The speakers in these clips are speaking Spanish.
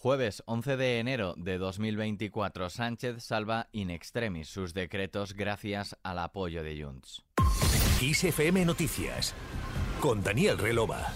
Jueves 11 de enero de 2024, Sánchez salva in extremis sus decretos gracias al apoyo de Junts. ISFM Noticias con Daniel Relova.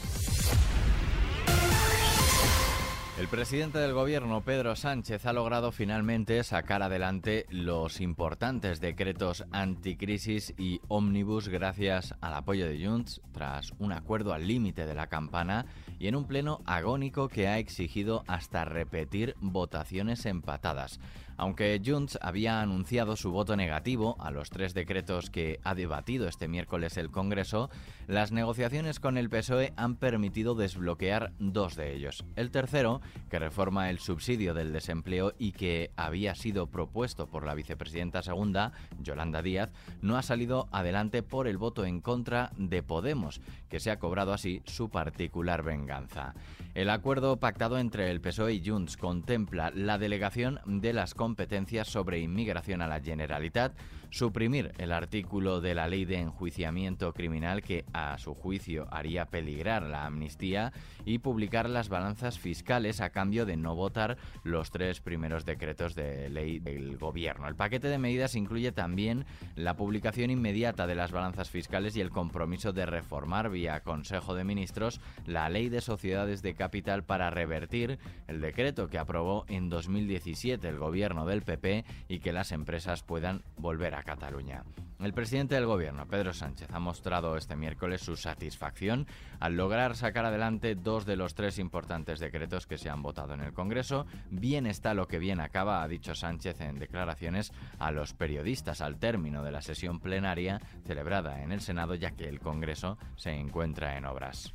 El presidente del gobierno, Pedro Sánchez, ha logrado finalmente sacar adelante los importantes decretos anticrisis y ómnibus gracias al apoyo de Junts tras un acuerdo al límite de la campana y en un pleno agónico que ha exigido hasta repetir votaciones empatadas. Aunque Junts había anunciado su voto negativo a los tres decretos que ha debatido este miércoles el Congreso, las negociaciones con el PSOE han permitido desbloquear dos de ellos. El tercero, que reforma el subsidio del desempleo y que había sido propuesto por la vicepresidenta segunda, Yolanda Díaz, no ha salido adelante por el voto en contra de Podemos, que se ha cobrado así su particular venganza. El acuerdo pactado entre el PSOE y Junts contempla la delegación de las competencias sobre inmigración a la Generalitat, suprimir el artículo de la ley de enjuiciamiento criminal que a su juicio haría peligrar la amnistía y publicar las balanzas fiscales a cambio de no votar los tres primeros decretos de ley del gobierno. El paquete de medidas incluye también la publicación inmediata de las balanzas fiscales y el compromiso de reformar vía Consejo de Ministros la ley de sociedades de capital para revertir el decreto que aprobó en 2017 el gobierno del PP y que las empresas puedan volver a Cataluña. El presidente del gobierno, Pedro Sánchez, ha mostrado este miércoles su satisfacción al lograr sacar adelante dos de los tres importantes decretos que se han votado en el Congreso. Bien está lo que bien acaba, ha dicho Sánchez en declaraciones a los periodistas al término de la sesión plenaria celebrada en el Senado, ya que el Congreso se encuentra en obras.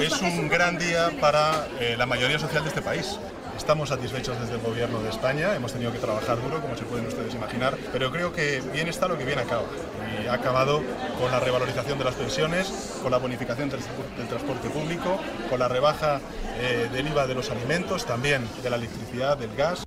Es un gran día para eh, la mayoría social de este país. Estamos satisfechos desde el Gobierno de España, hemos tenido que trabajar duro, como se pueden ustedes imaginar, pero creo que bien está lo que bien acaba. Y ha acabado con la revalorización de las pensiones, con la bonificación del, transporte público, con la rebaja eh, del IVA de los alimentos, también de la electricidad, del gas.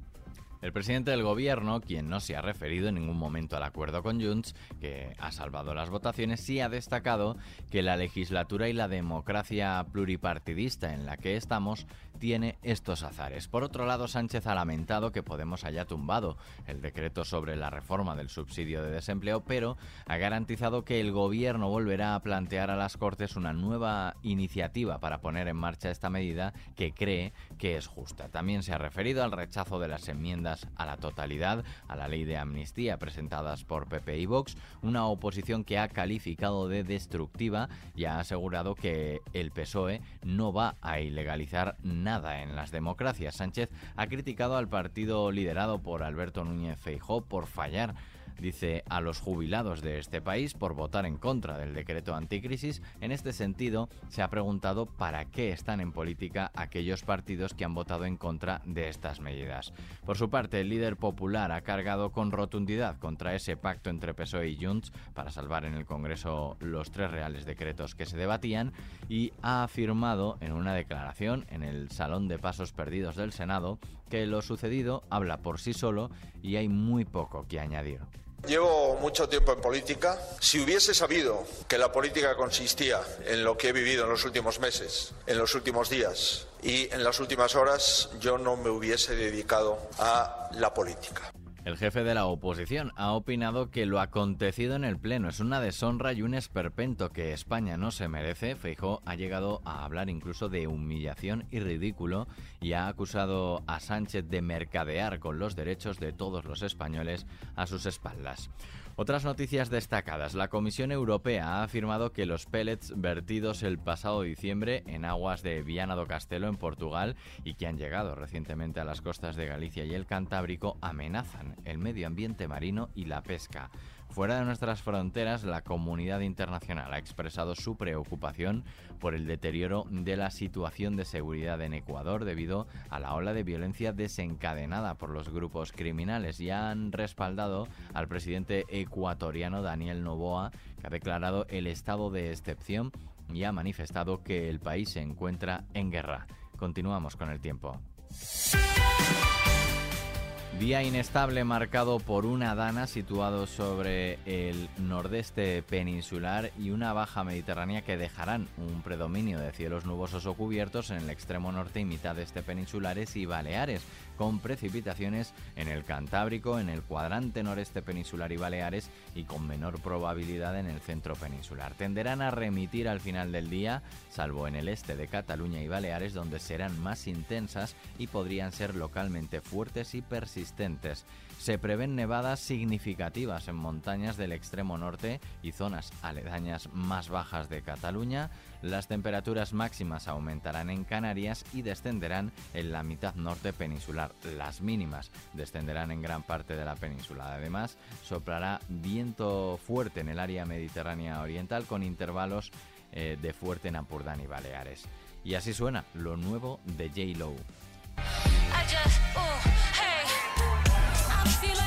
El presidente del gobierno, quien no se ha referido en ningún momento al acuerdo con Junts, que ha salvado las votaciones, sí ha destacado que la legislatura y la democracia pluripartidista en la que estamos tiene estos azares. Por otro lado, Sánchez ha lamentado que Podemos haya tumbado el decreto sobre la reforma del subsidio de desempleo, pero ha garantizado que el gobierno volverá a plantear a las Cortes una nueva iniciativa para poner en marcha esta medida que cree que es justa. También se ha referido al rechazo de las enmiendas a la totalidad a la ley de amnistía presentadas por PP y Vox, una oposición que ha calificado de destructiva y ha asegurado que el PSOE no va a ilegalizar nada en las democracias. Sánchez ha criticado al partido liderado por Alberto Núñez Feijó por fallar dice a los jubilados de este país por votar en contra del decreto anticrisis. En este sentido, se ha preguntado para qué están en política aquellos partidos que han votado en contra de estas medidas. Por su parte, el líder popular ha cargado con rotundidad contra ese pacto entre PSOE y Junts para salvar en el Congreso los tres reales decretos que se debatían y ha afirmado en una declaración en el Salón de Pasos Perdidos del Senado que lo sucedido habla por sí solo y hay muy poco que añadir. Llevo mucho tiempo en política. Si hubiese sabido que la política consistía en lo que he vivido en los últimos meses, en los últimos días y en las últimas horas, yo no me hubiese dedicado a la política. El jefe de la oposición ha opinado que lo acontecido en el Pleno es una deshonra y un esperpento que España no se merece. Feijó ha llegado a hablar incluso de humillación y ridículo y ha acusado a Sánchez de mercadear con los derechos de todos los españoles a sus espaldas. Otras noticias destacadas. La Comisión Europea ha afirmado que los pellets vertidos el pasado diciembre en aguas de Viana do Castelo en Portugal y que han llegado recientemente a las costas de Galicia y el Cantábrico amenazan el medio ambiente marino y la pesca. Fuera de nuestras fronteras, la comunidad internacional ha expresado su preocupación por el deterioro de la situación de seguridad en Ecuador debido a la ola de violencia desencadenada por los grupos criminales y han respaldado al presidente ecuatoriano Daniel Novoa, que ha declarado el estado de excepción y ha manifestado que el país se encuentra en guerra. Continuamos con el tiempo. Día inestable marcado por una dana situado sobre el nordeste peninsular y una baja mediterránea que dejarán un predominio de cielos nubosos o cubiertos en el extremo norte y mitad este peninsulares y Baleares, con precipitaciones en el Cantábrico, en el cuadrante noreste peninsular y Baleares y con menor probabilidad en el centro peninsular. Tenderán a remitir al final del día, salvo en el este de Cataluña y Baleares, donde serán más intensas y podrían ser localmente fuertes y persistentes se prevén nevadas significativas en montañas del extremo norte y zonas aledañas más bajas de Cataluña. Las temperaturas máximas aumentarán en Canarias y descenderán en la mitad norte peninsular. Las mínimas descenderán en gran parte de la península. Además, soplará viento fuerte en el área mediterránea oriental con intervalos eh, de fuerte en Ampurdán y Baleares. Y así suena lo nuevo de J. Lowe. gotta feel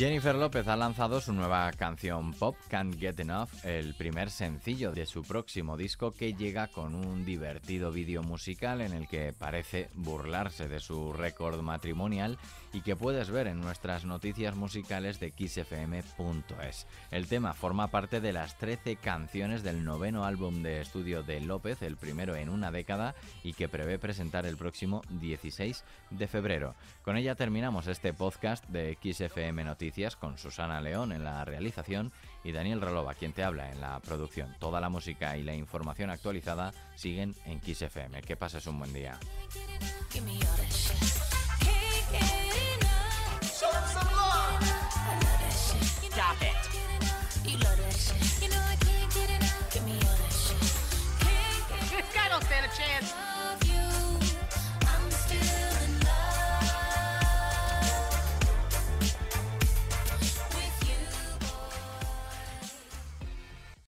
Jennifer López ha lanzado su nueva canción Pop Can't Get Enough, el primer sencillo de su próximo disco que llega con un divertido vídeo musical en el que parece burlarse de su récord matrimonial y que puedes ver en nuestras noticias musicales de xfm.es. El tema forma parte de las 13 canciones del noveno álbum de estudio de López, el primero en una década y que prevé presentar el próximo 16 de febrero. Con ella terminamos este podcast de XFM Noticias con Susana León en la realización y Daniel Relova, quien te habla en la producción. Toda la música y la información actualizada siguen en XFM. Que pases un buen día.